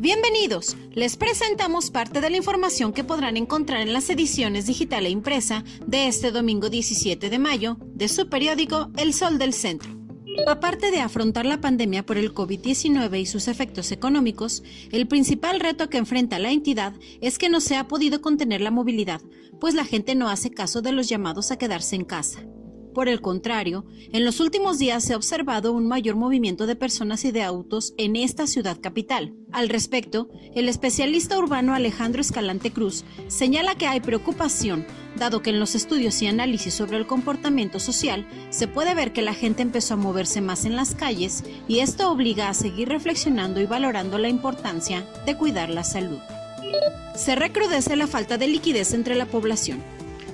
Bienvenidos, les presentamos parte de la información que podrán encontrar en las ediciones digital e impresa de este domingo 17 de mayo de su periódico El Sol del Centro. Aparte de afrontar la pandemia por el COVID-19 y sus efectos económicos, el principal reto que enfrenta la entidad es que no se ha podido contener la movilidad, pues la gente no hace caso de los llamados a quedarse en casa. Por el contrario, en los últimos días se ha observado un mayor movimiento de personas y de autos en esta ciudad capital. Al respecto, el especialista urbano Alejandro Escalante Cruz señala que hay preocupación, dado que en los estudios y análisis sobre el comportamiento social se puede ver que la gente empezó a moverse más en las calles y esto obliga a seguir reflexionando y valorando la importancia de cuidar la salud. Se recrudece la falta de liquidez entre la población.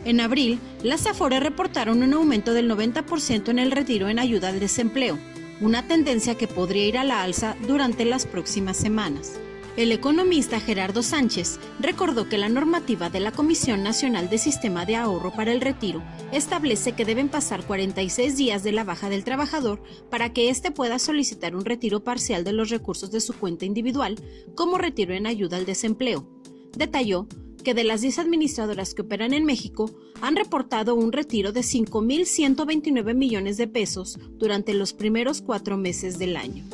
En abril, las Afores reportaron un aumento del 90% en el retiro en ayuda al desempleo, una tendencia que podría ir a la alza durante las próximas semanas. El economista Gerardo Sánchez recordó que la normativa de la Comisión Nacional de Sistema de Ahorro para el Retiro establece que deben pasar 46 días de la baja del trabajador para que éste pueda solicitar un retiro parcial de los recursos de su cuenta individual como retiro en ayuda al desempleo. Detalló que de las 10 administradoras que operan en México han reportado un retiro de 5.129 millones de pesos durante los primeros cuatro meses del año.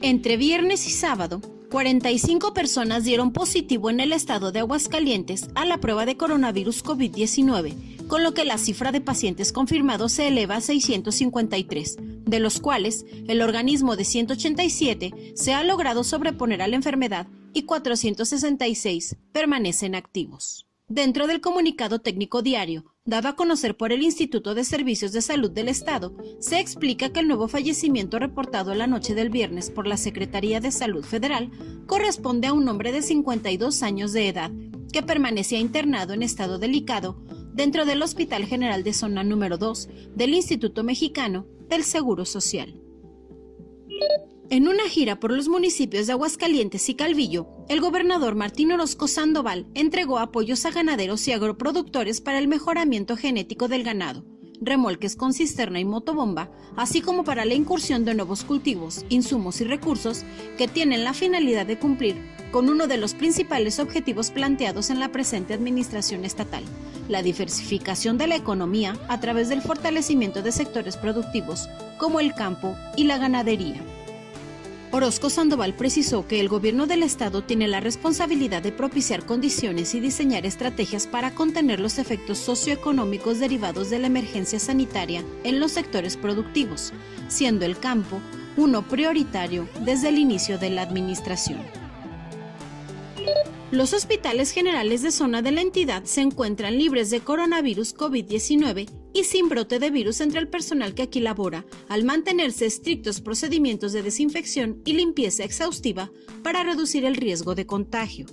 Entre viernes y sábado, 45 personas dieron positivo en el estado de Aguascalientes a la prueba de coronavirus COVID-19, con lo que la cifra de pacientes confirmados se eleva a 653, de los cuales el organismo de 187 se ha logrado sobreponer a la enfermedad y 466 permanecen activos. Dentro del comunicado técnico diario, dado a conocer por el Instituto de Servicios de Salud del Estado, se explica que el nuevo fallecimiento reportado la noche del viernes por la Secretaría de Salud Federal corresponde a un hombre de 52 años de edad que permanecía internado en estado delicado dentro del Hospital General de Zona número 2 del Instituto Mexicano del Seguro Social. En una gira por los municipios de Aguascalientes y Calvillo, el gobernador Martín Orozco Sandoval entregó apoyos a ganaderos y agroproductores para el mejoramiento genético del ganado, remolques con cisterna y motobomba, así como para la incursión de nuevos cultivos, insumos y recursos que tienen la finalidad de cumplir con uno de los principales objetivos planteados en la presente administración estatal, la diversificación de la economía a través del fortalecimiento de sectores productivos como el campo y la ganadería. Orozco Sandoval precisó que el gobierno del estado tiene la responsabilidad de propiciar condiciones y diseñar estrategias para contener los efectos socioeconómicos derivados de la emergencia sanitaria en los sectores productivos, siendo el campo uno prioritario desde el inicio de la administración. Los hospitales generales de zona de la entidad se encuentran libres de coronavirus COVID-19 y sin brote de virus entre el personal que aquí labora, al mantenerse estrictos procedimientos de desinfección y limpieza exhaustiva para reducir el riesgo de contagio.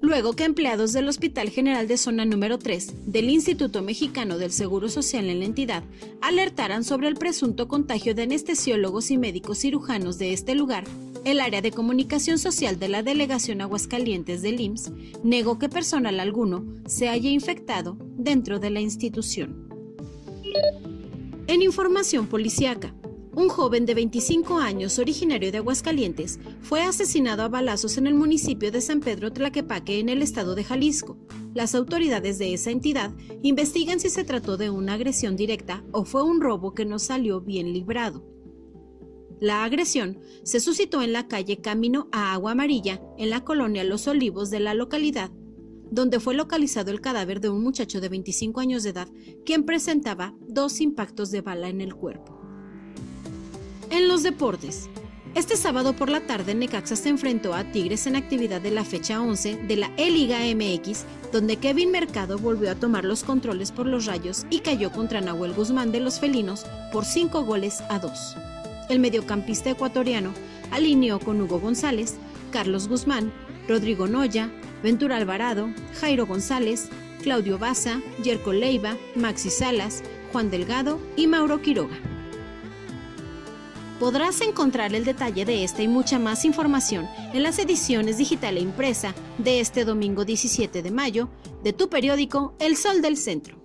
Luego que empleados del Hospital General de Zona número 3 del Instituto Mexicano del Seguro Social en la entidad alertaran sobre el presunto contagio de anestesiólogos y médicos cirujanos de este lugar, el área de comunicación social de la delegación Aguascalientes del IMSS negó que personal alguno se haya infectado dentro de la institución. En información policiaca, un joven de 25 años originario de Aguascalientes fue asesinado a balazos en el municipio de San Pedro Tlaquepaque en el estado de Jalisco. Las autoridades de esa entidad investigan si se trató de una agresión directa o fue un robo que no salió bien librado. La agresión se suscitó en la calle Camino a Agua Amarilla, en la colonia Los Olivos de la localidad, donde fue localizado el cadáver de un muchacho de 25 años de edad, quien presentaba dos impactos de bala en el cuerpo. En los deportes, este sábado por la tarde Necaxa se enfrentó a Tigres en actividad de la fecha 11 de la E-Liga MX, donde Kevin Mercado volvió a tomar los controles por los rayos y cayó contra Nahuel Guzmán de los felinos por 5 goles a 2 el mediocampista ecuatoriano alineó con Hugo González, Carlos Guzmán, Rodrigo Noya, Ventura Alvarado, Jairo González, Claudio Baza, Yerko Leiva, Maxi Salas, Juan Delgado y Mauro Quiroga. Podrás encontrar el detalle de esta y mucha más información en las ediciones digital e impresa de este domingo 17 de mayo de tu periódico El Sol del Centro.